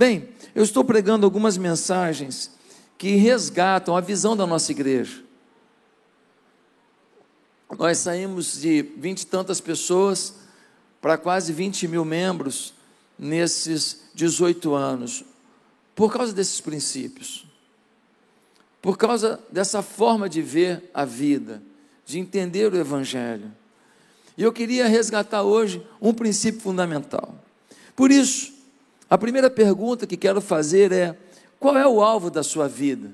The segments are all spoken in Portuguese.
Bem, eu estou pregando algumas mensagens que resgatam a visão da nossa igreja. Nós saímos de vinte e tantas pessoas para quase 20 mil membros nesses 18 anos, por causa desses princípios, por causa dessa forma de ver a vida, de entender o Evangelho. E eu queria resgatar hoje um princípio fundamental. Por isso, a primeira pergunta que quero fazer é: qual é o alvo da sua vida?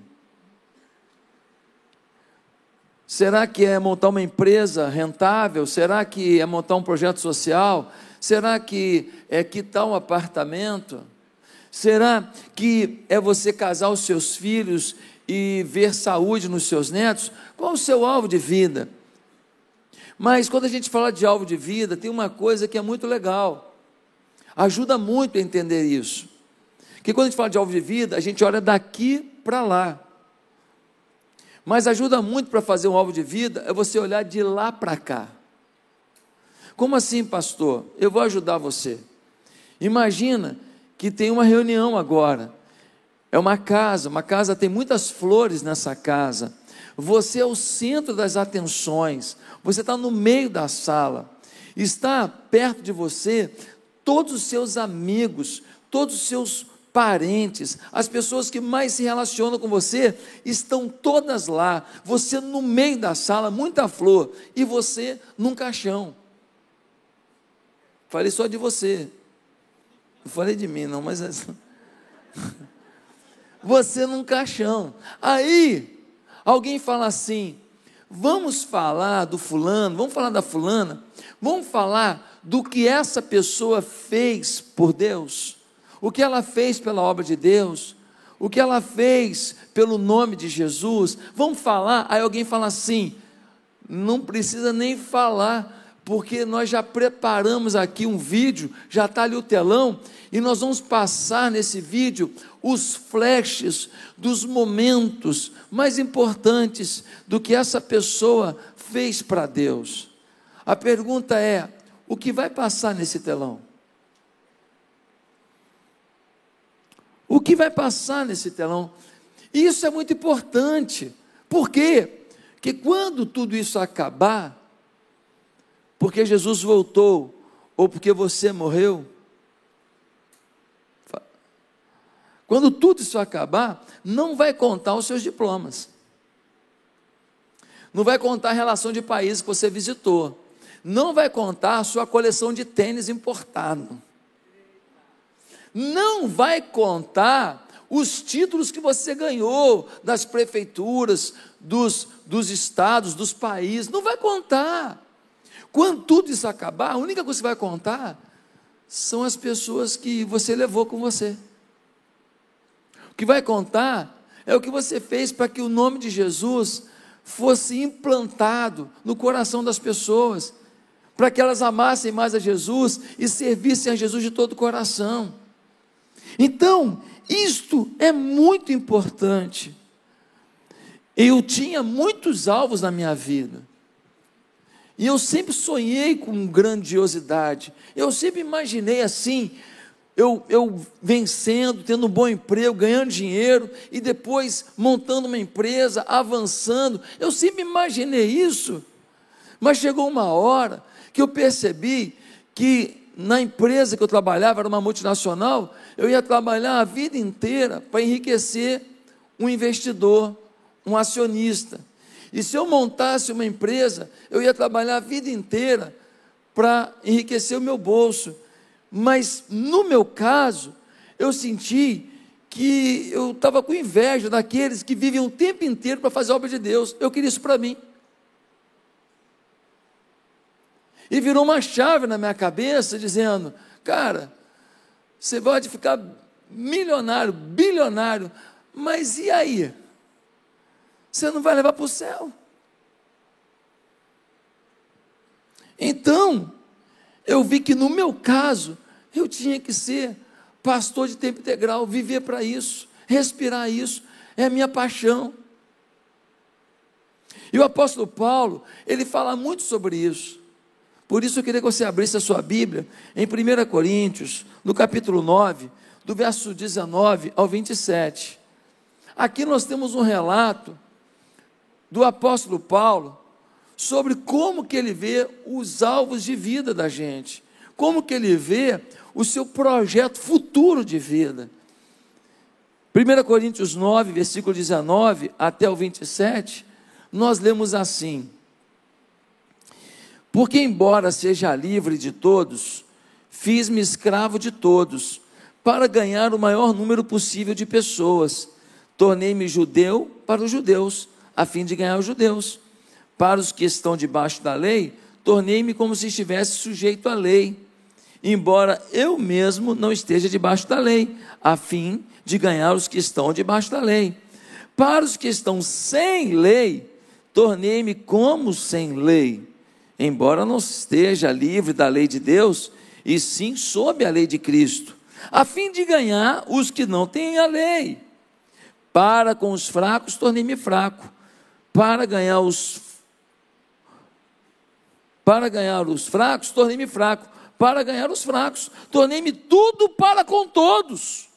Será que é montar uma empresa rentável? Será que é montar um projeto social? Será que é quitar um apartamento? Será que é você casar os seus filhos e ver saúde nos seus netos? Qual o seu alvo de vida? Mas quando a gente fala de alvo de vida, tem uma coisa que é muito legal. Ajuda muito a entender isso. Que quando a gente fala de alvo de vida, a gente olha daqui para lá. Mas ajuda muito para fazer um alvo de vida é você olhar de lá para cá. Como assim, pastor? Eu vou ajudar você. Imagina que tem uma reunião agora. É uma casa, uma casa tem muitas flores nessa casa. Você é o centro das atenções. Você está no meio da sala. Está perto de você todos os seus amigos, todos os seus parentes, as pessoas que mais se relacionam com você, estão todas lá. Você no meio da sala, muita flor, e você num caixão. Falei só de você. Não falei de mim, não, mas. É você num caixão. Aí, alguém fala assim: vamos falar do fulano, vamos falar da fulana, vamos falar do que essa pessoa fez por Deus o que ela fez pela obra de Deus, o que ela fez pelo nome de Jesus. Vamos falar? Aí alguém fala assim: não precisa nem falar, porque nós já preparamos aqui um vídeo, já está ali o telão, e nós vamos passar nesse vídeo os flashes dos momentos mais importantes do que essa pessoa fez para Deus. A pergunta é: o que vai passar nesse telão? O que vai passar nesse telão? Isso é muito importante. Por quê? Porque quando tudo isso acabar, porque Jesus voltou, ou porque você morreu, quando tudo isso acabar, não vai contar os seus diplomas, não vai contar a relação de países que você visitou, não vai contar sua coleção de tênis importado, não vai contar os títulos que você ganhou das prefeituras, dos, dos estados, dos países, não vai contar. Quando tudo isso acabar, a única coisa que vai contar são as pessoas que você levou com você. O que vai contar é o que você fez para que o nome de Jesus fosse implantado no coração das pessoas, para que elas amassem mais a Jesus e servissem a Jesus de todo o coração. Então, isto é muito importante. Eu tinha muitos alvos na minha vida. E eu sempre sonhei com grandiosidade. Eu sempre imaginei assim, eu, eu vencendo, tendo um bom emprego, ganhando dinheiro e depois montando uma empresa, avançando. Eu sempre imaginei isso. Mas chegou uma hora que eu percebi que na empresa que eu trabalhava, era uma multinacional, eu ia trabalhar a vida inteira para enriquecer um investidor, um acionista. E se eu montasse uma empresa, eu ia trabalhar a vida inteira para enriquecer o meu bolso. Mas no meu caso, eu senti que eu estava com inveja daqueles que vivem o tempo inteiro para fazer a obra de Deus. Eu queria isso para mim. E virou uma chave na minha cabeça, dizendo: cara, você pode ficar milionário, bilionário, mas e aí? Você não vai levar para o céu. Então, eu vi que no meu caso, eu tinha que ser pastor de tempo integral, viver para isso, respirar isso, é a minha paixão. E o apóstolo Paulo, ele fala muito sobre isso. Por isso eu queria que você abrisse a sua Bíblia em 1 Coríntios, no capítulo 9, do verso 19 ao 27. Aqui nós temos um relato do apóstolo Paulo sobre como que ele vê os alvos de vida da gente, como que ele vê o seu projeto futuro de vida. 1 Coríntios 9, versículo 19 até o 27, nós lemos assim: Porque, embora seja livre de todos, fiz-me escravo de todos, para ganhar o maior número possível de pessoas. Tornei-me judeu para os judeus, a fim de ganhar os judeus. Para os que estão debaixo da lei, tornei-me como se estivesse sujeito à lei, embora eu mesmo não esteja debaixo da lei, a fim de ganhar os que estão debaixo da lei. Para os que estão sem lei, tornei-me como sem lei, embora não esteja livre da lei de Deus, e sim sob a lei de Cristo, a fim de ganhar os que não têm a lei. Para com os fracos, tornei-me fraco, para ganhar os para ganhar os fracos, tornei-me fraco. Para ganhar os fracos, tornei-me tudo para com todos.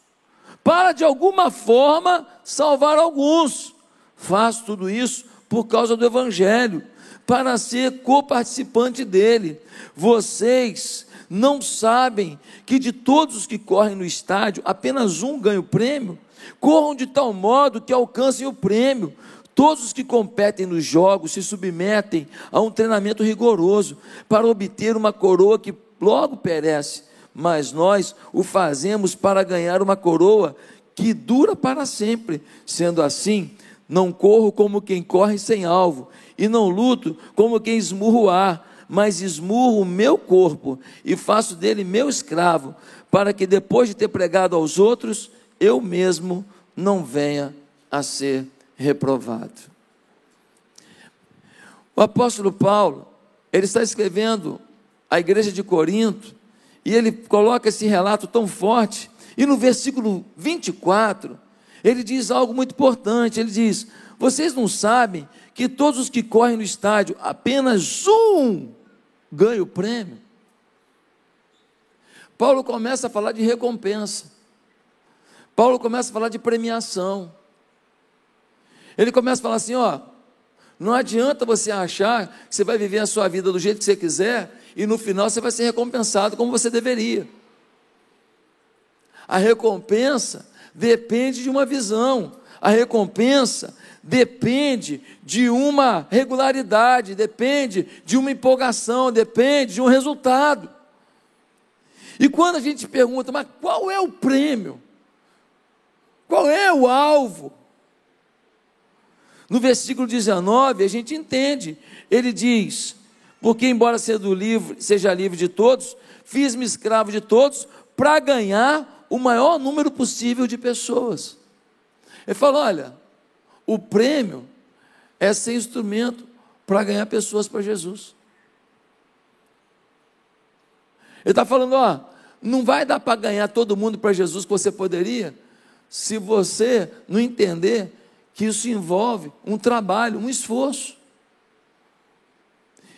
Para de alguma forma salvar alguns. Faço tudo isso por causa do Evangelho, para ser coparticipante dele. Vocês não sabem que de todos os que correm no estádio, apenas um ganha o prêmio? Corram de tal modo que alcancem o prêmio. Todos os que competem nos jogos se submetem a um treinamento rigoroso para obter uma coroa que logo perece, mas nós o fazemos para ganhar uma coroa que dura para sempre. Sendo assim, não corro como quem corre sem alvo, e não luto como quem esmurra o ar, mas esmurro o meu corpo e faço dele meu escravo, para que depois de ter pregado aos outros, eu mesmo não venha a ser reprovado. O apóstolo Paulo, ele está escrevendo à igreja de Corinto, e ele coloca esse relato tão forte, e no versículo 24, ele diz algo muito importante: ele diz, vocês não sabem que todos os que correm no estádio, apenas um ganha o prêmio? Paulo começa a falar de recompensa. Paulo começa a falar de premiação. Ele começa a falar assim: ó, não adianta você achar que você vai viver a sua vida do jeito que você quiser e no final você vai ser recompensado como você deveria. A recompensa depende de uma visão, a recompensa depende de uma regularidade, depende de uma empolgação, depende de um resultado. E quando a gente pergunta, mas qual é o prêmio? Qual é o alvo? No versículo 19, a gente entende. Ele diz: Porque, embora seja livre, de todos, fiz-me escravo de todos para ganhar o maior número possível de pessoas. Ele fala: olha, o prêmio é ser instrumento para ganhar pessoas para Jesus. Ele está falando: ó, não vai dar para ganhar todo mundo para Jesus que você poderia, se você não entender que isso envolve um trabalho, um esforço.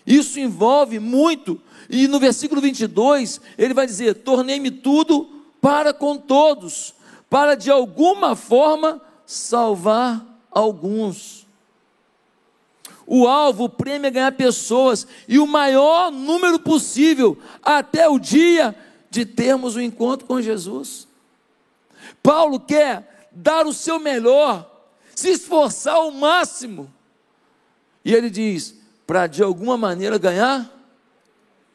Isso envolve muito, e no versículo 22, ele vai dizer: Tornei-me tudo para com todos, para de alguma forma salvar alguns. O alvo, o prêmio é ganhar pessoas, e o maior número possível, até o dia de termos o um encontro com Jesus. Paulo quer dar o seu melhor se esforçar ao máximo. E ele diz: para de alguma maneira ganhar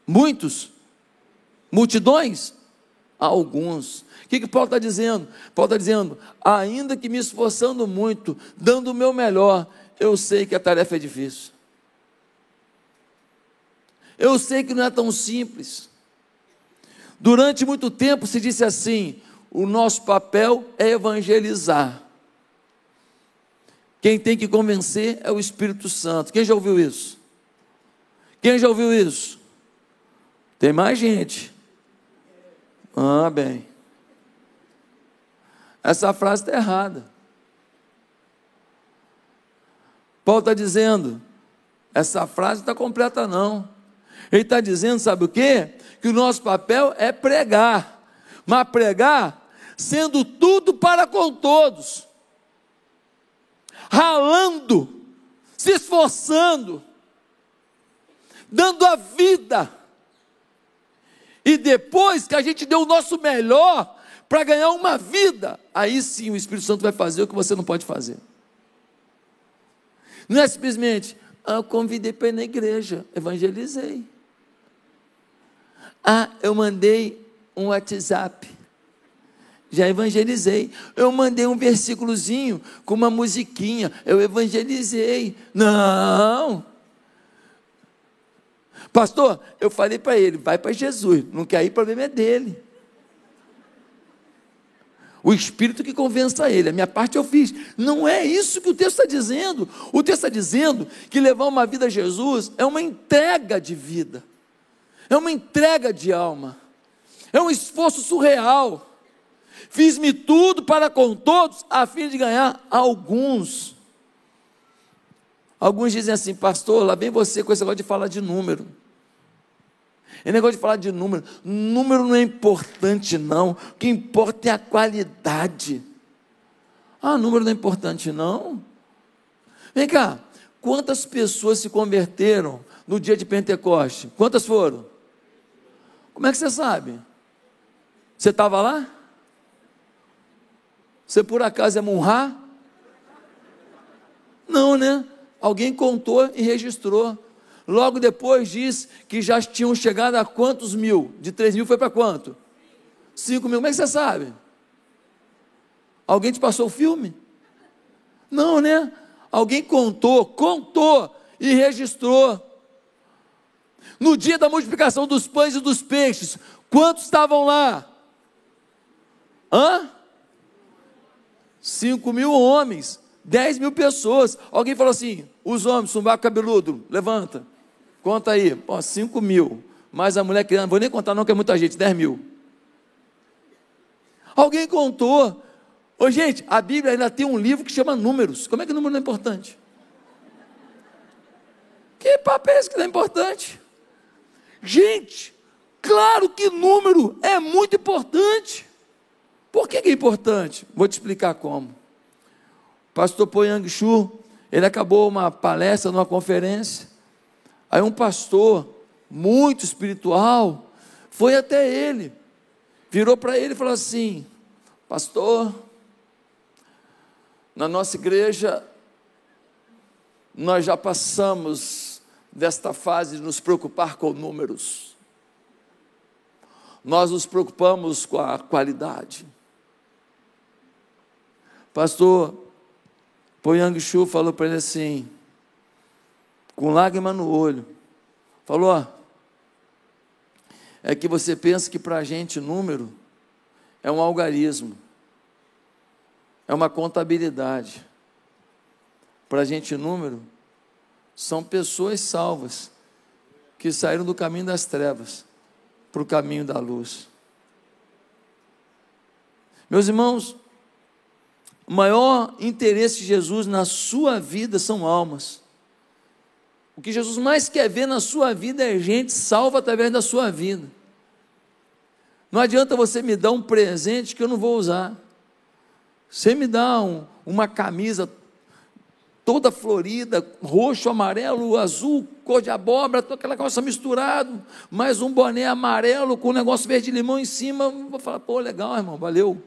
muitos, multidões, alguns. O que, que Paulo está dizendo? Paulo está dizendo: ainda que me esforçando muito, dando o meu melhor, eu sei que a tarefa é difícil. Eu sei que não é tão simples. Durante muito tempo se disse assim: o nosso papel é evangelizar. Quem tem que convencer é o Espírito Santo. Quem já ouviu isso? Quem já ouviu isso? Tem mais gente. Ah, bem. Essa frase está errada. Paulo está dizendo, essa frase está completa não. Ele está dizendo, sabe o quê? Que o nosso papel é pregar. Mas pregar sendo tudo para com todos, ralando, se esforçando, dando a vida. E depois que a gente deu o nosso melhor para ganhar uma vida, aí sim o Espírito Santo vai fazer o que você não pode fazer. Não é simplesmente, ah, eu convidei para ir na igreja, evangelizei. Ah, eu mandei um WhatsApp, já evangelizei. Eu mandei um versículozinho com uma musiquinha, eu evangelizei. Não. Pastor, eu falei para ele, vai para Jesus, não quer ir, o problema é dele. O Espírito que convença ele, a minha parte eu fiz. Não é isso que o texto está dizendo. O texto está dizendo que levar uma vida a Jesus é uma entrega de vida, é uma entrega de alma, é um esforço surreal. Fiz-me tudo para com todos, a fim de ganhar alguns. Alguns dizem assim, pastor, lá vem você com esse negócio de falar de número. É negócio de falar de número. Número não é importante, não. O que importa é a qualidade. Ah, número não é importante, não. Vem cá, quantas pessoas se converteram no dia de Pentecoste? Quantas foram? Como é que você sabe? Você estava lá? Você por acaso é Munhá? Não, né? Alguém contou e registrou. Logo depois diz que já tinham chegado a quantos mil? De 3 mil foi para quanto? 5 mil. Como é que você sabe? Alguém te passou o filme? Não, né? Alguém contou, contou e registrou. No dia da multiplicação dos pães e dos peixes, quantos estavam lá? Hã? 5 mil homens, 10 mil pessoas. Alguém falou assim: os homens, sumbaco cabeludo, levanta. Conta aí, pô, 5 mil. Mais a mulher criando, não vou nem contar não, que é muita gente, 10 mil. Alguém contou. Ô, gente, a Bíblia ainda tem um livro que chama Números. Como é que número não é importante? Que papo é esse que não é importante? Gente, claro que número é muito importante. Por que, que é importante? Vou te explicar como. O pastor Poyang Shu, ele acabou uma palestra numa conferência. Aí um pastor muito espiritual foi até ele, virou para ele e falou assim: Pastor, na nossa igreja nós já passamos desta fase de nos preocupar com números. Nós nos preocupamos com a qualidade. Pastor Poyang Shu falou para ele assim: com lágrima no olho, falou: é que você pensa que para a gente número é um algarismo, é uma contabilidade. Para a gente número são pessoas salvas que saíram do caminho das trevas para o caminho da luz. Meus irmãos, o maior interesse de Jesus na sua vida são almas. O que Jesus mais quer ver na sua vida é gente salva através da sua vida. Não adianta você me dar um presente que eu não vou usar. Você me dá um, uma camisa toda florida, roxo, amarelo, azul, cor de abóbora, toda aquela calça misturado, mais um boné amarelo com um negócio verde limão em cima, vou falar, pô, legal, irmão, valeu.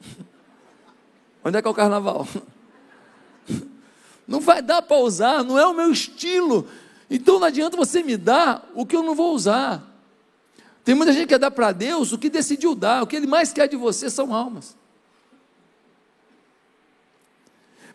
Onde é que é o carnaval? Não vai dar para usar, não é o meu estilo. Então não adianta você me dar o que eu não vou usar. Tem muita gente que quer dar para Deus o que decidiu dar, o que Ele mais quer de você são almas.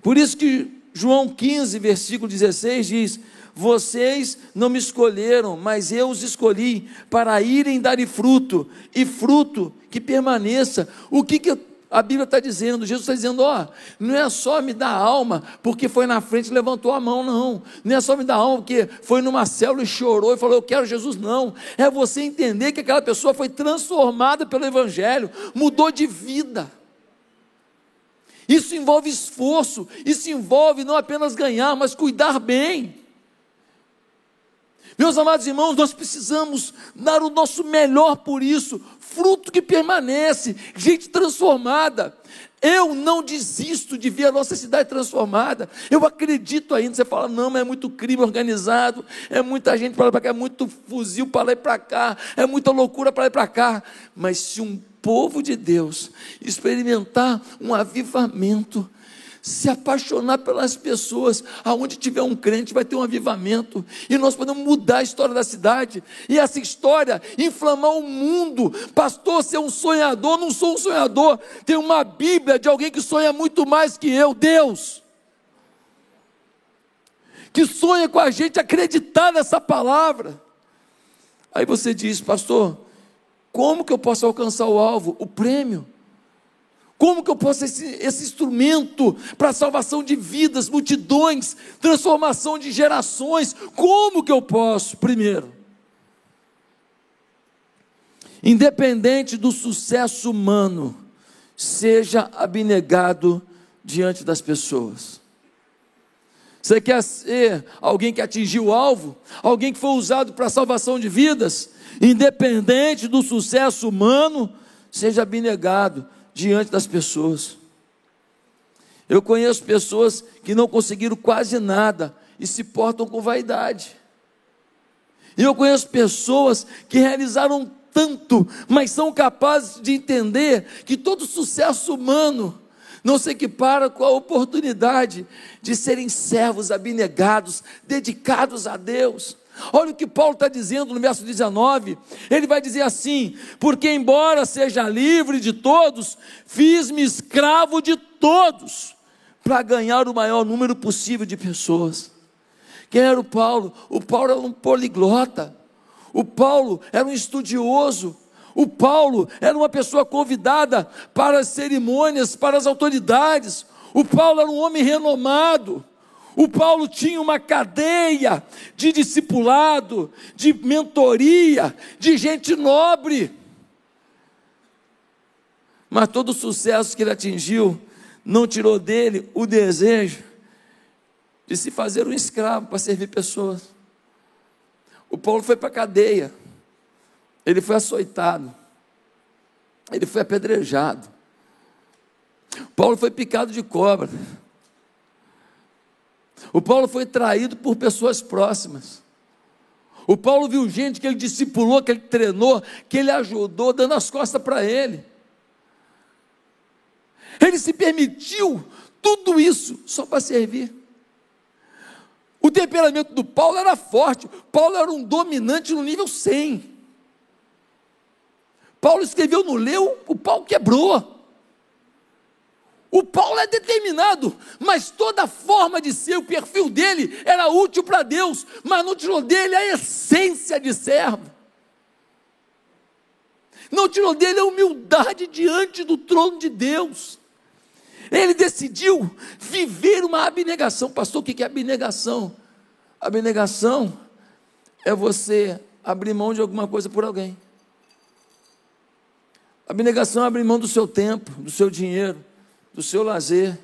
Por isso que João 15, versículo 16 diz: Vocês não me escolheram, mas eu os escolhi para irem dar fruto, e fruto que permaneça. O que, que a Bíblia está dizendo, Jesus está dizendo: ó, não é só me dar alma porque foi na frente e levantou a mão, não. Não é só me dar alma porque foi numa célula e chorou e falou: eu quero Jesus, não. É você entender que aquela pessoa foi transformada pelo Evangelho, mudou de vida. Isso envolve esforço, isso envolve não apenas ganhar, mas cuidar bem. Meus amados irmãos, nós precisamos dar o nosso melhor por isso, fruto que permanece, gente transformada. Eu não desisto de ver a nossa cidade transformada. Eu acredito ainda. Você fala, não, mas é muito crime organizado, é muita gente para lá para cá, é muito fuzil para lá e para cá, é muita loucura para lá e para cá. Mas se um povo de Deus experimentar um avivamento, se apaixonar pelas pessoas. Aonde tiver um crente, vai ter um avivamento. E nós podemos mudar a história da cidade. E essa história inflamar o mundo. Pastor, ser um sonhador, não sou um sonhador. Tem uma Bíblia de alguém que sonha muito mais que eu, Deus. Que sonha com a gente acreditar nessa palavra. Aí você diz, pastor, como que eu posso alcançar o alvo? O prêmio. Como que eu posso ser esse, esse instrumento para salvação de vidas, multidões, transformação de gerações? Como que eu posso? Primeiro, independente do sucesso humano, seja abnegado diante das pessoas. Você quer ser alguém que atingiu o alvo? Alguém que foi usado para a salvação de vidas? Independente do sucesso humano, seja abnegado diante das pessoas. Eu conheço pessoas que não conseguiram quase nada e se portam com vaidade. E eu conheço pessoas que realizaram tanto, mas são capazes de entender que todo sucesso humano não se equipara com a oportunidade de serem servos abnegados, dedicados a Deus. Olha o que Paulo está dizendo no verso 19. Ele vai dizer assim: Porque, embora seja livre de todos, fiz-me escravo de todos, para ganhar o maior número possível de pessoas. Quem era o Paulo? O Paulo era um poliglota. O Paulo era um estudioso. O Paulo era uma pessoa convidada para as cerimônias, para as autoridades. O Paulo era um homem renomado. O Paulo tinha uma cadeia de discipulado, de mentoria, de gente nobre. Mas todo o sucesso que ele atingiu não tirou dele o desejo de se fazer um escravo para servir pessoas. O Paulo foi para a cadeia, ele foi açoitado, ele foi apedrejado. Paulo foi picado de cobra. O Paulo foi traído por pessoas próximas. O Paulo viu gente que ele discipulou, que ele treinou, que ele ajudou, dando as costas para ele. Ele se permitiu tudo isso só para servir. O temperamento do Paulo era forte. Paulo era um dominante no nível 100. Paulo escreveu no Leu, o pau quebrou. O Paulo é determinado, mas toda a forma de ser, o perfil dele era útil para Deus, mas não tirou dele a essência de servo. Não tirou dele a humildade diante do trono de Deus. Ele decidiu viver uma abnegação. Pastor, o que é abnegação? Abnegação é você abrir mão de alguma coisa por alguém. Abnegação é abrir mão do seu tempo, do seu dinheiro do seu lazer,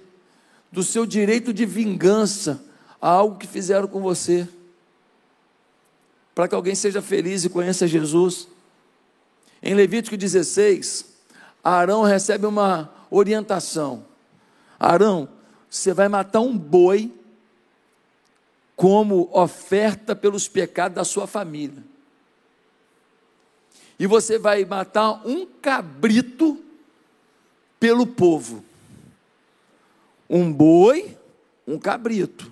do seu direito de vingança a algo que fizeram com você, para que alguém seja feliz e conheça Jesus. Em Levítico 16, Arão recebe uma orientação: Arão, você vai matar um boi como oferta pelos pecados da sua família. E você vai matar um cabrito pelo povo um boi, um cabrito.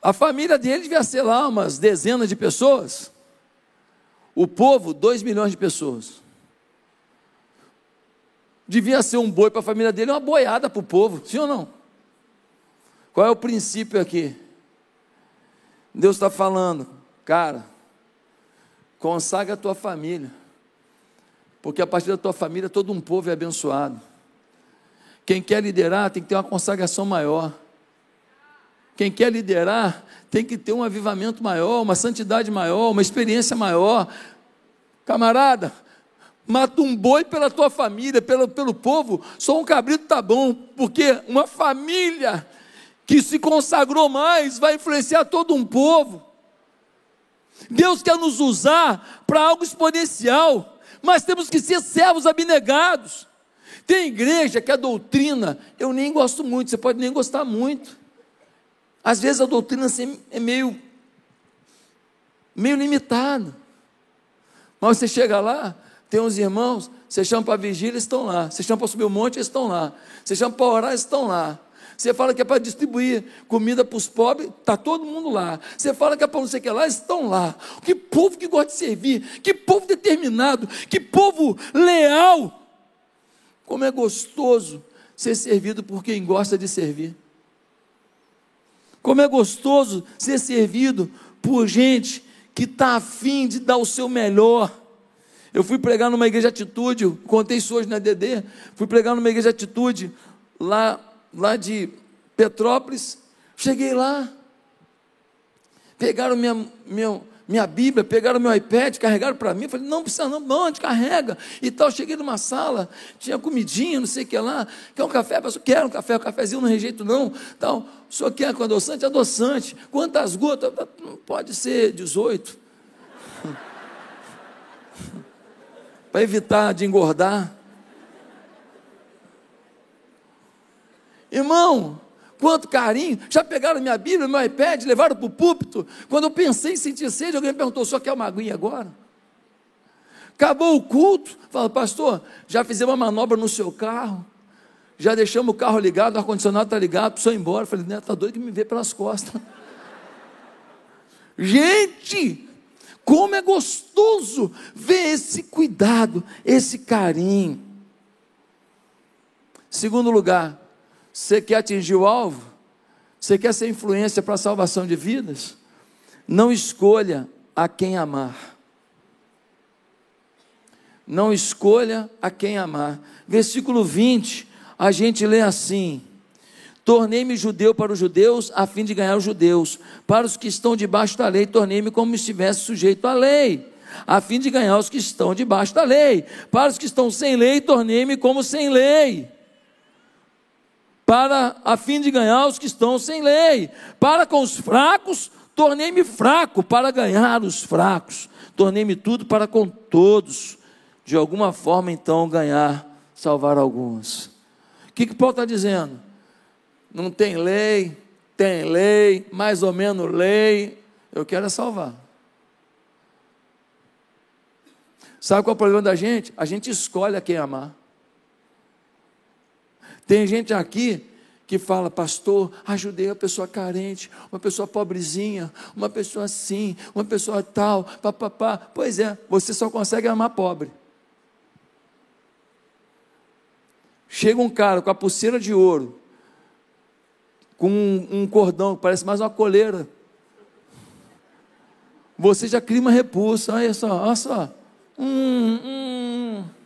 A família dele devia ser lá umas dezenas de pessoas. O povo, dois milhões de pessoas. Devia ser um boi para a família dele, uma boiada para o povo, sim ou não? Qual é o princípio aqui? Deus está falando, cara, consagra a tua família, porque a partir da tua família todo um povo é abençoado. Quem quer liderar tem que ter uma consagração maior. Quem quer liderar tem que ter um avivamento maior, uma santidade maior, uma experiência maior. Camarada, mata um boi pela tua família, pelo, pelo povo, só um cabrito tá bom, porque uma família que se consagrou mais vai influenciar todo um povo. Deus quer nos usar para algo exponencial, mas temos que ser servos abnegados. Tem igreja que a doutrina eu nem gosto muito, você pode nem gostar muito. Às vezes a doutrina assim, é meio, meio limitada. Mas você chega lá, tem uns irmãos, você chama para vigília, estão lá. Você chama para subir o um monte, eles estão lá. Você chama para orar, eles estão lá. Você fala que é para distribuir comida para os pobres, está todo mundo lá. Você fala que é para não sei o que lá, estão lá. Que povo que gosta de servir, que povo determinado, que povo leal. Como é gostoso ser servido por quem gosta de servir. Como é gostoso ser servido por gente que está afim de dar o seu melhor. Eu fui pregar numa igreja de atitude, contei isso hoje na DD, fui pregar numa igreja de atitude lá, lá de Petrópolis, cheguei lá, pegaram minha, meu, minha Bíblia, pegaram meu iPad, carregaram para mim, falei, não precisa não, não, carrega, e tal, cheguei numa sala, tinha comidinha, não sei o que lá, quer um café? Pastor, quero um café, um cafezinho não rejeito não, tal, o senhor quer com adoçante? Adoçante, quantas gotas? Pode ser 18, para evitar de engordar. Irmão, quanto carinho. Já pegaram minha Bíblia, meu iPad, levaram para o púlpito. Quando eu pensei em sentir sede, alguém me perguntou: só quer uma aguinha agora? Acabou o culto. Fala, pastor, já fizemos uma manobra no seu carro. Já deixamos o carro ligado, o ar-condicionado está ligado, precisou ir embora. Falei, né, está doido que me vê pelas costas. Gente, como é gostoso ver esse cuidado, esse carinho. Segundo lugar, você quer atingir o alvo? Você quer ser influência para a salvação de vidas? Não escolha a quem amar. Não escolha a quem amar. Versículo 20, a gente lê assim: Tornei-me judeu para os judeus, a fim de ganhar os judeus. Para os que estão debaixo da lei, tornei-me como se estivesse sujeito à lei, a fim de ganhar os que estão debaixo da lei. Para os que estão sem lei, tornei-me como sem lei. Para a fim de ganhar os que estão sem lei. Para com os fracos, tornei-me fraco para ganhar os fracos. Tornei-me tudo para com todos. De alguma forma, então, ganhar, salvar alguns. O que, que Paulo está dizendo? não tem lei, tem lei, mais ou menos lei, eu quero é salvar. Sabe qual é o problema da gente? A gente escolhe a quem amar. Tem gente aqui que fala, pastor, ajudei uma pessoa carente, uma pessoa pobrezinha, uma pessoa assim, uma pessoa tal, papapá. Pois é, você só consegue amar pobre. Chega um cara com a pulseira de ouro, com um, um cordão que parece mais uma coleira. Você já cria uma repulsa, olha só, olha só. Hum, hum, hum.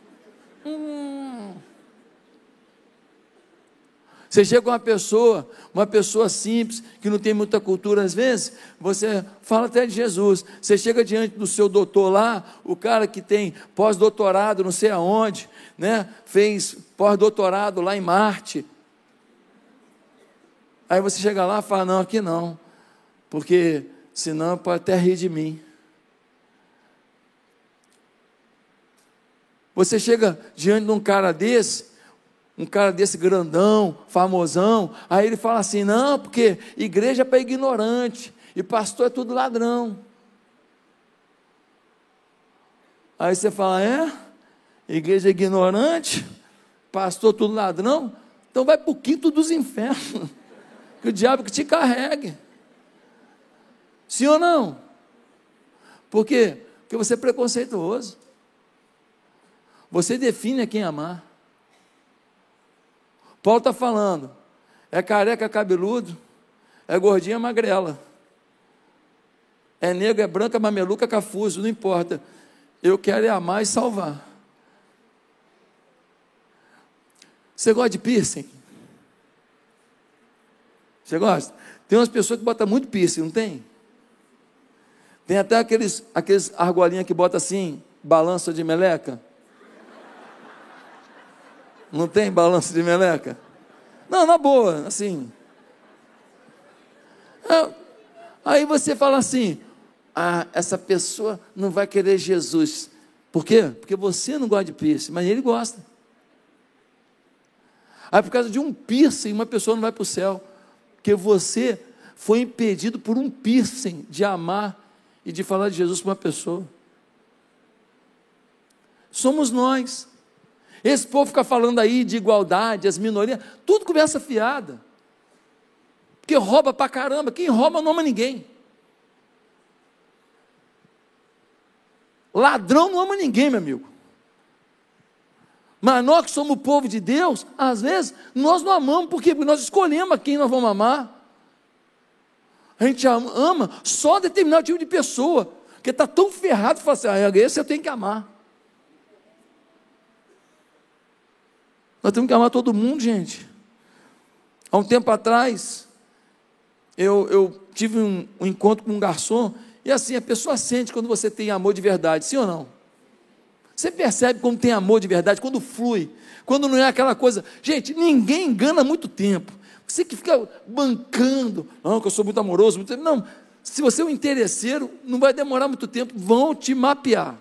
Você chega uma pessoa, uma pessoa simples, que não tem muita cultura às vezes, você fala até de Jesus. Você chega diante do seu doutor lá, o cara que tem pós-doutorado, não sei aonde, né? Fez pós-doutorado lá em Marte, Aí você chega lá e fala: Não, aqui não, porque senão pode até rir de mim. Você chega diante de um cara desse, um cara desse grandão, famosão, aí ele fala assim: Não, porque igreja é para ignorante, e pastor é tudo ladrão. Aí você fala: É? Igreja é ignorante, pastor tudo ladrão? Então vai para o quinto dos infernos que o diabo que te carregue. Sim ou não? Por quê? Porque você é preconceituoso. Você define a quem amar. Paulo está falando, é careca, cabeludo, é gordinha, magrela. É negro, é branca, mameluca, cafuso, não importa. Eu quero é amar e salvar. Você gosta de piercing? Você gosta? Tem umas pessoas que botam muito piercing, não tem? Tem até aqueles, aqueles argolinhas que bota assim, balança de meleca. Não tem balança de meleca? Não, na boa, assim. É, aí você fala assim, ah, essa pessoa não vai querer Jesus. Por quê? Porque você não gosta de piercing, mas ele gosta. Aí por causa de um piercing, uma pessoa não vai para o céu. Porque você foi impedido por um piercing de amar e de falar de Jesus para uma pessoa. Somos nós. Esse povo fica falando aí de igualdade, as minorias, tudo conversa fiada. Porque rouba pra caramba. Quem rouba não ama ninguém. Ladrão não ama ninguém, meu amigo. Mas nós que somos o povo de Deus, às vezes nós não amamos, porque nós escolhemos a quem nós vamos amar. A gente ama só determinado tipo de pessoa, que está tão ferrado que fala assim: ah, esse eu tenho que amar. Nós temos que amar todo mundo, gente. Há um tempo atrás, eu, eu tive um, um encontro com um garçom, e assim, a pessoa sente quando você tem amor de verdade, sim ou não? Você percebe quando tem amor de verdade, quando flui, quando não é aquela coisa. Gente, ninguém engana muito tempo. Você que fica bancando, não, que eu sou muito amoroso, muito... não. Se você é um interesseiro, não vai demorar muito tempo, vão te mapear.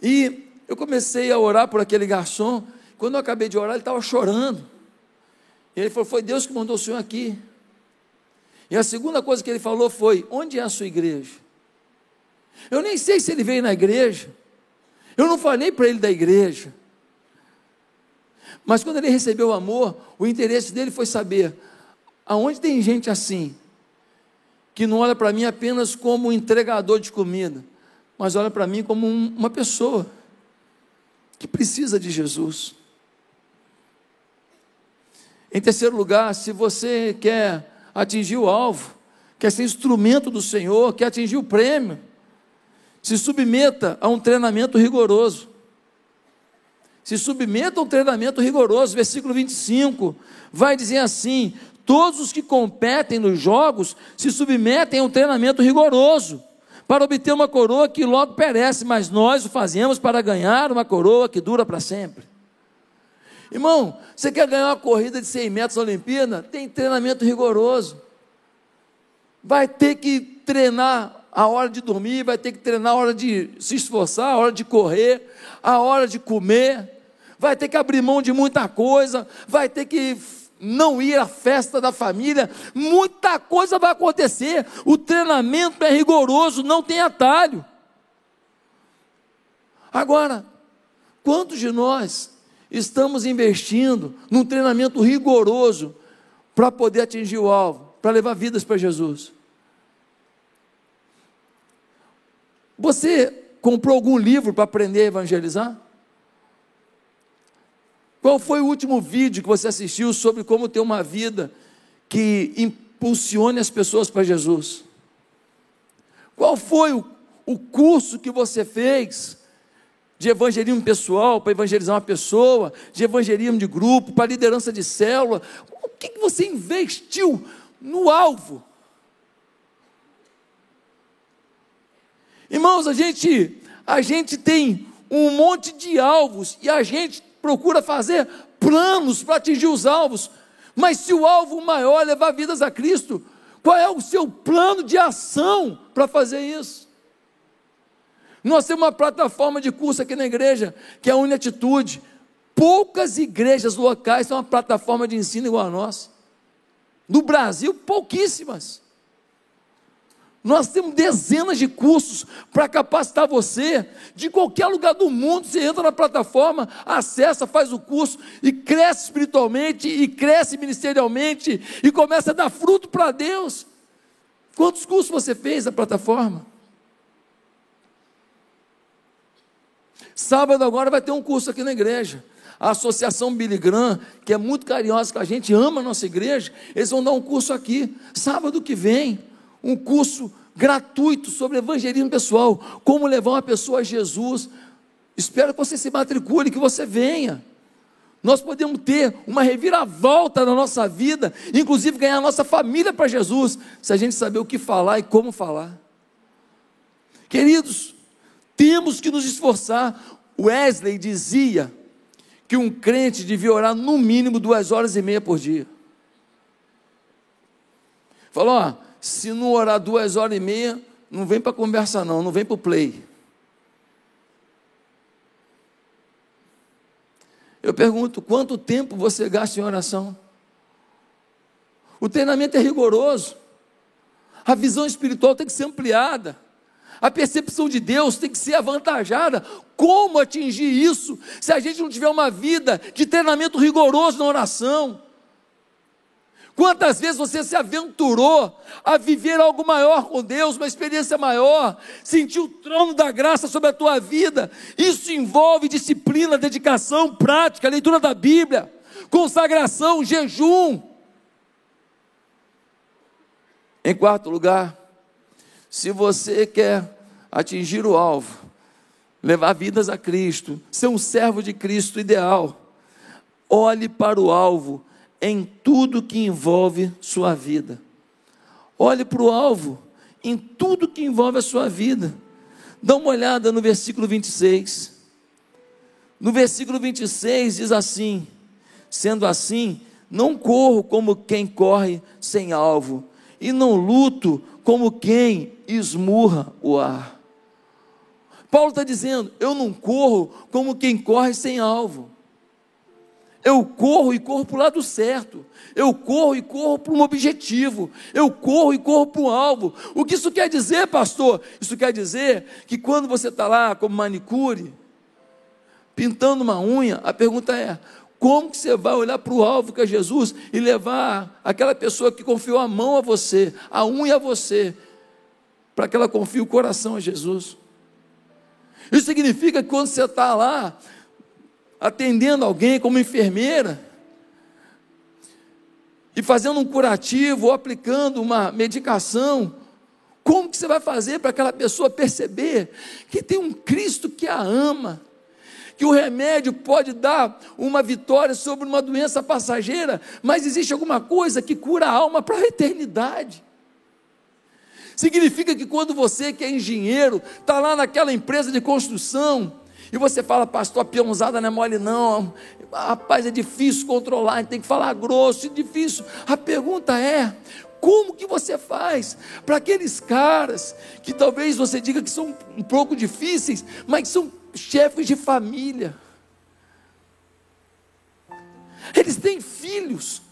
E eu comecei a orar por aquele garçom. Quando eu acabei de orar, ele estava chorando. E ele falou: Foi Deus que mandou o senhor aqui. E a segunda coisa que ele falou foi: Onde é a sua igreja? Eu nem sei se ele veio na igreja. Eu não falei para ele da igreja. Mas quando ele recebeu o amor, o interesse dele foi saber aonde tem gente assim, que não olha para mim apenas como um entregador de comida, mas olha para mim como um, uma pessoa que precisa de Jesus. Em terceiro lugar, se você quer atingir o alvo, quer ser instrumento do Senhor, quer atingir o prêmio, se submeta a um treinamento rigoroso. Se submeta a um treinamento rigoroso. Versículo 25 vai dizer assim: Todos os que competem nos jogos se submetem a um treinamento rigoroso para obter uma coroa que logo perece, mas nós o fazemos para ganhar uma coroa que dura para sempre. Irmão, você quer ganhar uma corrida de 100 metros na Olimpíada? Tem treinamento rigoroso. Vai ter que treinar a hora de dormir, vai ter que treinar a hora de se esforçar, a hora de correr, a hora de comer. Vai ter que abrir mão de muita coisa, vai ter que não ir à festa da família, muita coisa vai acontecer. O treinamento é rigoroso, não tem atalho. Agora, quantos de nós estamos investindo num treinamento rigoroso para poder atingir o alvo, para levar vidas para Jesus? Você comprou algum livro para aprender a evangelizar? Qual foi o último vídeo que você assistiu sobre como ter uma vida que impulsione as pessoas para Jesus? Qual foi o, o curso que você fez de evangelismo pessoal, para evangelizar uma pessoa, de evangelismo de grupo, para liderança de célula? O que, que você investiu no alvo? Irmãos, a gente, a gente tem um monte de alvos e a gente procura fazer planos para atingir os alvos. Mas se o alvo maior é levar vidas a Cristo, qual é o seu plano de ação para fazer isso? Nós temos uma plataforma de curso aqui na igreja, que é a Unatitude. Poucas igrejas locais têm uma plataforma de ensino igual a nossa. No Brasil, pouquíssimas. Nós temos dezenas de cursos para capacitar você. De qualquer lugar do mundo, você entra na plataforma, acessa, faz o curso e cresce espiritualmente e cresce ministerialmente e começa a dar fruto para Deus. Quantos cursos você fez na plataforma? Sábado agora vai ter um curso aqui na igreja. A Associação Billy Graham, que é muito carinhosa com a gente, ama a nossa igreja, eles vão dar um curso aqui, sábado que vem um curso gratuito sobre evangelismo pessoal, como levar uma pessoa a Jesus. Espero que você se matricule, que você venha. Nós podemos ter uma reviravolta na nossa vida, inclusive ganhar a nossa família para Jesus, se a gente saber o que falar e como falar. Queridos, temos que nos esforçar. Wesley dizia que um crente devia orar no mínimo duas horas e meia por dia. Falou, ó, se não orar duas horas e meia, não vem para conversa não, não vem para o play. Eu pergunto, quanto tempo você gasta em oração? O treinamento é rigoroso. A visão espiritual tem que ser ampliada. A percepção de Deus tem que ser avantajada. Como atingir isso se a gente não tiver uma vida de treinamento rigoroso na oração? Quantas vezes você se aventurou a viver algo maior com Deus, uma experiência maior, sentir o trono da graça sobre a tua vida? Isso envolve disciplina, dedicação, prática, leitura da Bíblia, consagração, jejum. Em quarto lugar, se você quer atingir o alvo, levar vidas a Cristo, ser um servo de Cristo ideal, olhe para o alvo em tudo que envolve sua vida. Olhe para o alvo em tudo que envolve a sua vida. Dá uma olhada no versículo 26. No versículo 26 diz assim: Sendo assim, não corro como quem corre sem alvo, e não luto como quem esmurra o ar. Paulo está dizendo: Eu não corro como quem corre sem alvo. Eu corro e corro para o lado certo. Eu corro e corro para um objetivo. Eu corro e corro para um alvo. O que isso quer dizer, pastor? Isso quer dizer que quando você está lá como manicure, pintando uma unha, a pergunta é: como que você vai olhar para o alvo que é Jesus e levar aquela pessoa que confiou a mão a você, a unha a você, para que ela confie o coração a Jesus? Isso significa que quando você está lá, atendendo alguém como enfermeira, e fazendo um curativo ou aplicando uma medicação, como que você vai fazer para aquela pessoa perceber que tem um Cristo que a ama, que o remédio pode dar uma vitória sobre uma doença passageira, mas existe alguma coisa que cura a alma para a eternidade. Significa que quando você que é engenheiro, está lá naquela empresa de construção, e você fala, pastor, a peãozada não é mole, não. Rapaz, é difícil controlar, tem que falar grosso, é difícil. A pergunta é: como que você faz para aqueles caras que talvez você diga que são um pouco difíceis, mas que são chefes de família? Eles têm filhos.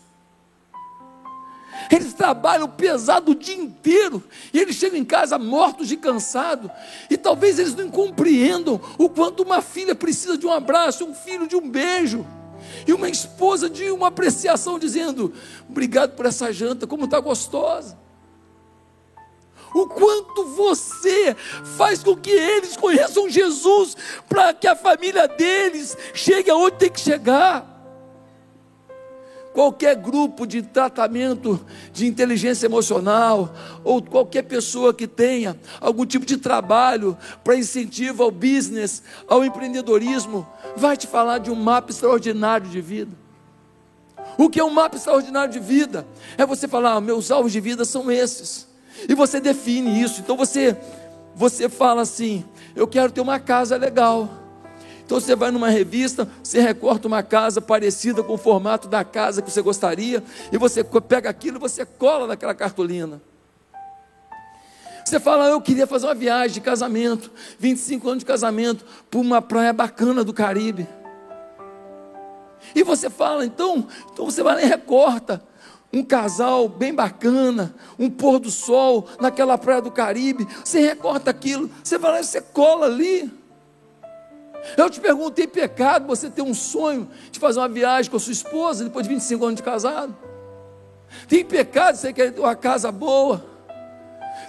Eles trabalham pesado o dia inteiro e eles chegam em casa mortos de cansado. E talvez eles não compreendam o quanto uma filha precisa de um abraço, um filho de um beijo. E uma esposa de uma apreciação, dizendo: Obrigado por essa janta, como está gostosa. O quanto você faz com que eles conheçam Jesus, para que a família deles chegue aonde tem que chegar qualquer grupo de tratamento de inteligência emocional, ou qualquer pessoa que tenha algum tipo de trabalho para incentivo ao business, ao empreendedorismo, vai te falar de um mapa extraordinário de vida. O que é um mapa extraordinário de vida? É você falar, ah, meus alvos de vida são esses. E você define isso. Então você você fala assim: eu quero ter uma casa legal. Então você vai numa revista, você recorta uma casa parecida com o formato da casa que você gostaria, e você pega aquilo e você cola naquela cartolina. Você fala, eu queria fazer uma viagem de casamento, 25 anos de casamento, para uma praia bacana do Caribe. E você fala, então, então você vai lá e recorta um casal bem bacana, um pôr do sol naquela praia do Caribe. Você recorta aquilo, você vai lá e você cola ali. Eu te pergunto: tem pecado você ter um sonho de fazer uma viagem com a sua esposa depois de 25 anos de casado? Tem pecado você querer uma casa boa?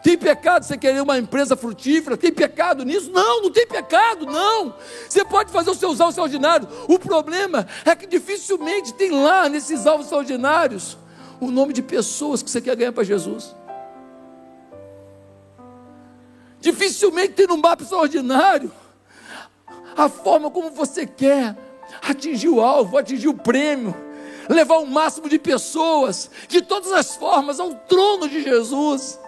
Tem pecado você querer uma empresa frutífera? Tem pecado nisso? Não, não tem pecado, não. Você pode fazer os seus alvos extraordinários. O problema é que dificilmente tem lá nesses alvos extraordinários o nome de pessoas que você quer ganhar para Jesus. Dificilmente tem no mapa extraordinário a forma como você quer atingir o alvo, atingir o prêmio, levar o máximo de pessoas, de todas as formas, ao trono de Jesus.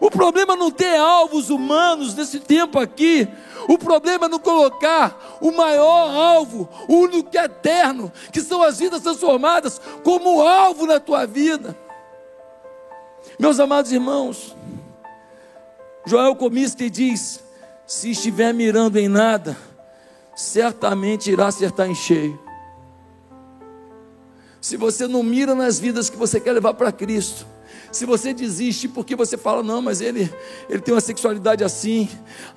O problema não ter alvos humanos nesse tempo aqui. O problema é não colocar o maior alvo, o único que é eterno, que são as vidas transformadas, como alvo na tua vida. Meus amados irmãos, Joel Comiskey diz: se estiver mirando em nada, certamente irá acertar em cheio. Se você não mira nas vidas que você quer levar para Cristo, se você desiste porque você fala, não, mas ele, ele tem uma sexualidade assim,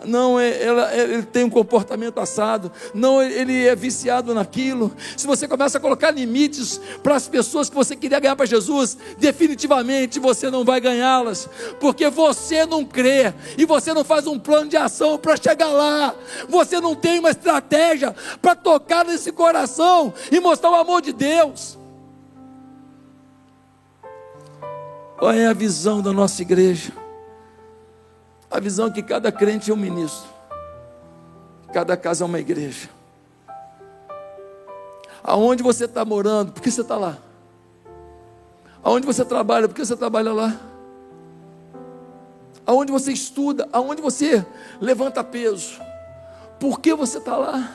não, é, ela, é, ele tem um comportamento assado, não, ele é viciado naquilo. Se você começa a colocar limites para as pessoas que você queria ganhar para Jesus, definitivamente você não vai ganhá-las, porque você não crê e você não faz um plano de ação para chegar lá, você não tem uma estratégia para tocar nesse coração e mostrar o amor de Deus. Qual é a visão da nossa igreja? A visão que cada crente é um ministro, cada casa é uma igreja. Aonde você está morando, por que você está lá? Aonde você trabalha, por que você trabalha lá? Aonde você estuda, aonde você levanta peso, por que você está lá?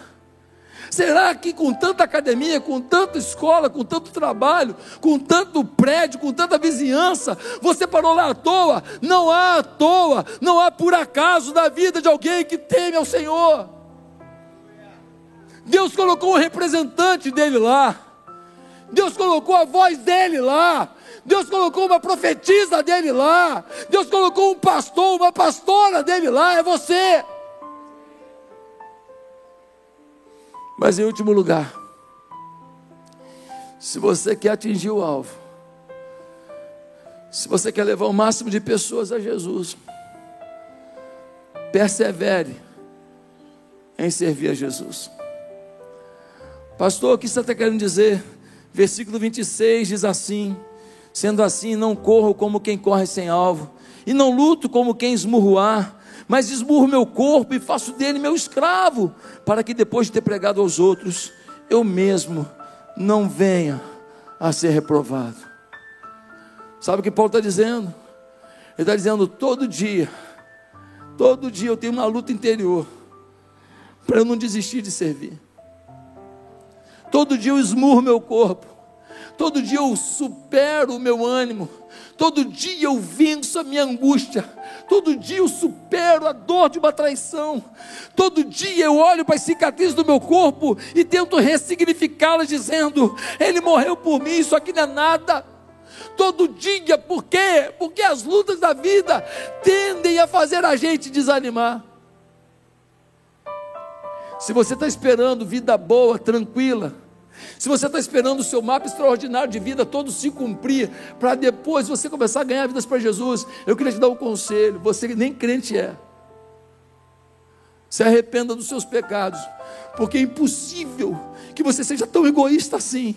Será que com tanta academia, com tanta escola, com tanto trabalho, com tanto prédio, com tanta vizinhança, você parou lá à toa? Não há à toa, não há por acaso na vida de alguém que teme ao Senhor. Deus colocou um representante dele lá. Deus colocou a voz dele lá. Deus colocou uma profetisa dele lá. Deus colocou um pastor, uma pastora dele lá. É você. Mas em último lugar, se você quer atingir o alvo, se você quer levar o máximo de pessoas a Jesus, persevere em servir a Jesus. Pastor, o que você está querendo dizer? Versículo 26 diz assim: Sendo assim, não corro como quem corre sem alvo, e não luto como quem esmurro ar, mas esmurro meu corpo e faço dele meu escravo, para que depois de ter pregado aos outros, eu mesmo não venha a ser reprovado. Sabe o que Paulo está dizendo? Ele está dizendo: todo dia, todo dia eu tenho uma luta interior, para eu não desistir de servir. Todo dia eu esmurro meu corpo, todo dia eu supero o meu ânimo, todo dia eu venço a minha angústia, Todo dia eu supero a dor de uma traição. Todo dia eu olho para as cicatrizes do meu corpo e tento ressignificá-las, dizendo: Ele morreu por mim, isso aqui não é nada. Todo dia, por quê? Porque as lutas da vida tendem a fazer a gente desanimar. Se você está esperando vida boa, tranquila, se você está esperando o seu mapa extraordinário de vida todo se cumprir, para depois você começar a ganhar vidas para Jesus, eu queria te dar um conselho: você nem crente é. Se arrependa dos seus pecados, porque é impossível que você seja tão egoísta assim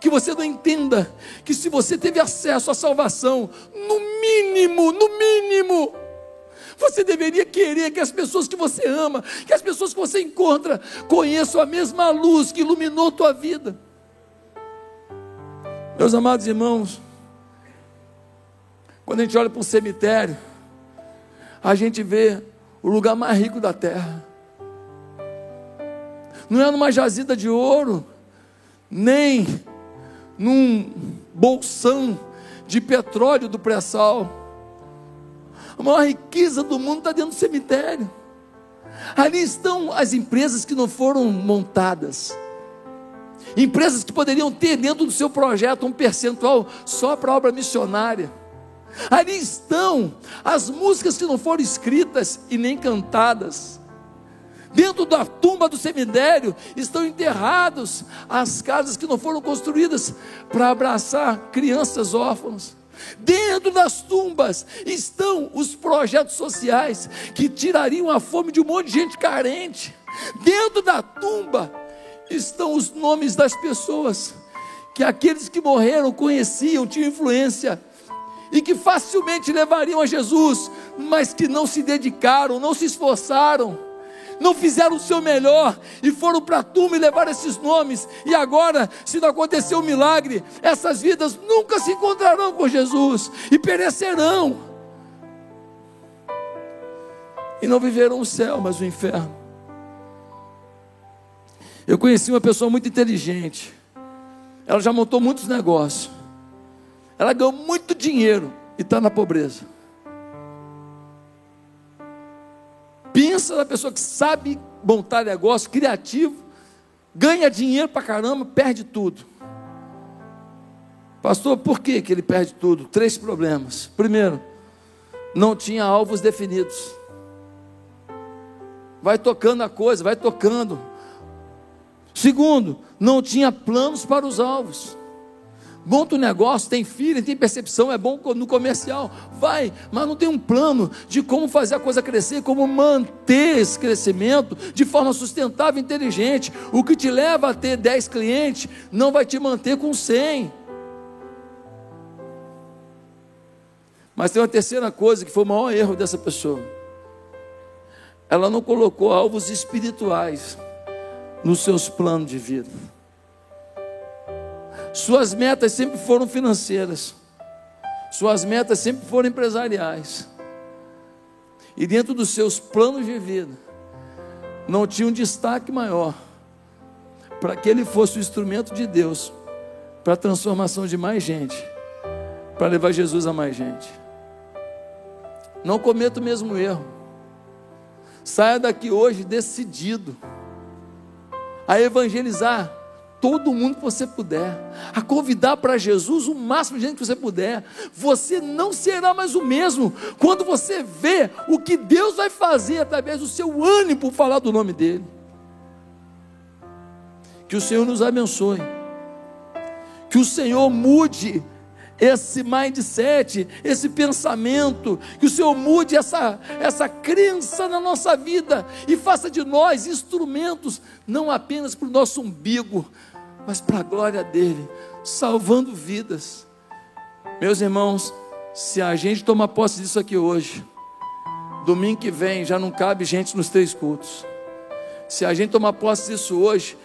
que você não entenda que se você teve acesso à salvação, no mínimo, no mínimo, você deveria querer que as pessoas que você ama, que as pessoas que você encontra, conheçam a mesma luz que iluminou tua vida. Meus amados irmãos, quando a gente olha para um cemitério, a gente vê o lugar mais rico da terra. Não é numa jazida de ouro, nem num bolsão de petróleo do pré-sal a maior riqueza do mundo está dentro do cemitério. Ali estão as empresas que não foram montadas. Empresas que poderiam ter dentro do seu projeto um percentual só para obra missionária. Ali estão as músicas que não foram escritas e nem cantadas. Dentro da tumba do cemitério estão enterrados as casas que não foram construídas para abraçar crianças órfãos. Dentro das tumbas estão os projetos sociais que tirariam a fome de um monte de gente carente. Dentro da tumba estão os nomes das pessoas que aqueles que morreram conheciam, tinham influência e que facilmente levariam a Jesus, mas que não se dedicaram, não se esforçaram não fizeram o seu melhor e foram para a tumba e levaram esses nomes. E agora, se não acontecer um milagre, essas vidas nunca se encontrarão com Jesus e perecerão. E não viverão o céu, mas o inferno. Eu conheci uma pessoa muito inteligente. Ela já montou muitos negócios. Ela ganhou muito dinheiro e está na pobreza. Pensa na pessoa que sabe montar negócio, criativo, ganha dinheiro para caramba, perde tudo. Pastor, por que, que ele perde tudo? Três problemas. Primeiro, não tinha alvos definidos. Vai tocando a coisa, vai tocando. Segundo, não tinha planos para os alvos. Monta um negócio, tem filho, tem percepção, é bom no comercial, vai, mas não tem um plano de como fazer a coisa crescer, como manter esse crescimento de forma sustentável e inteligente. O que te leva a ter 10 clientes não vai te manter com 100. Mas tem uma terceira coisa que foi o maior erro dessa pessoa. Ela não colocou alvos espirituais nos seus planos de vida. Suas metas sempre foram financeiras. Suas metas sempre foram empresariais. E dentro dos seus planos de vida, não tinha um destaque maior para que ele fosse o instrumento de Deus para a transformação de mais gente, para levar Jesus a mais gente. Não cometa o mesmo erro. Saia daqui hoje decidido a evangelizar todo mundo que você puder, a convidar para Jesus o máximo de gente que você puder. Você não será mais o mesmo quando você vê o que Deus vai fazer através do seu ânimo por falar do nome dEle. Que o Senhor nos abençoe, que o Senhor mude esse mindset, esse pensamento, que o Senhor mude essa, essa crença na nossa vida e faça de nós instrumentos, não apenas para o nosso umbigo, mas para a glória dele, salvando vidas. Meus irmãos, se a gente tomar posse disso aqui hoje, domingo que vem já não cabe gente nos três cultos. Se a gente tomar posse disso hoje,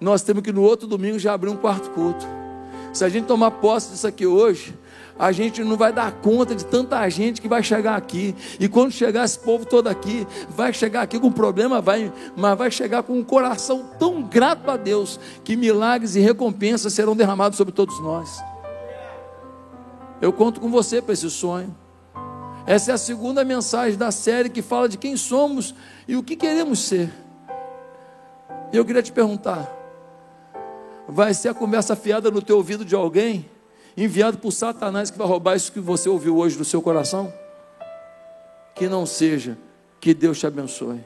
nós temos que no outro domingo já abrir um quarto culto. Se a gente tomar posse disso aqui hoje, a gente não vai dar conta de tanta gente que vai chegar aqui. E quando chegar esse povo todo aqui, vai chegar aqui com problema, vai, mas vai chegar com um coração tão grato a Deus que milagres e recompensas serão derramados sobre todos nós. Eu conto com você para esse sonho. Essa é a segunda mensagem da série que fala de quem somos e o que queremos ser. E eu queria te perguntar: vai ser a conversa fiada no teu ouvido de alguém? enviado por Satanás que vai roubar isso que você ouviu hoje do seu coração? Que não seja. Que Deus te abençoe.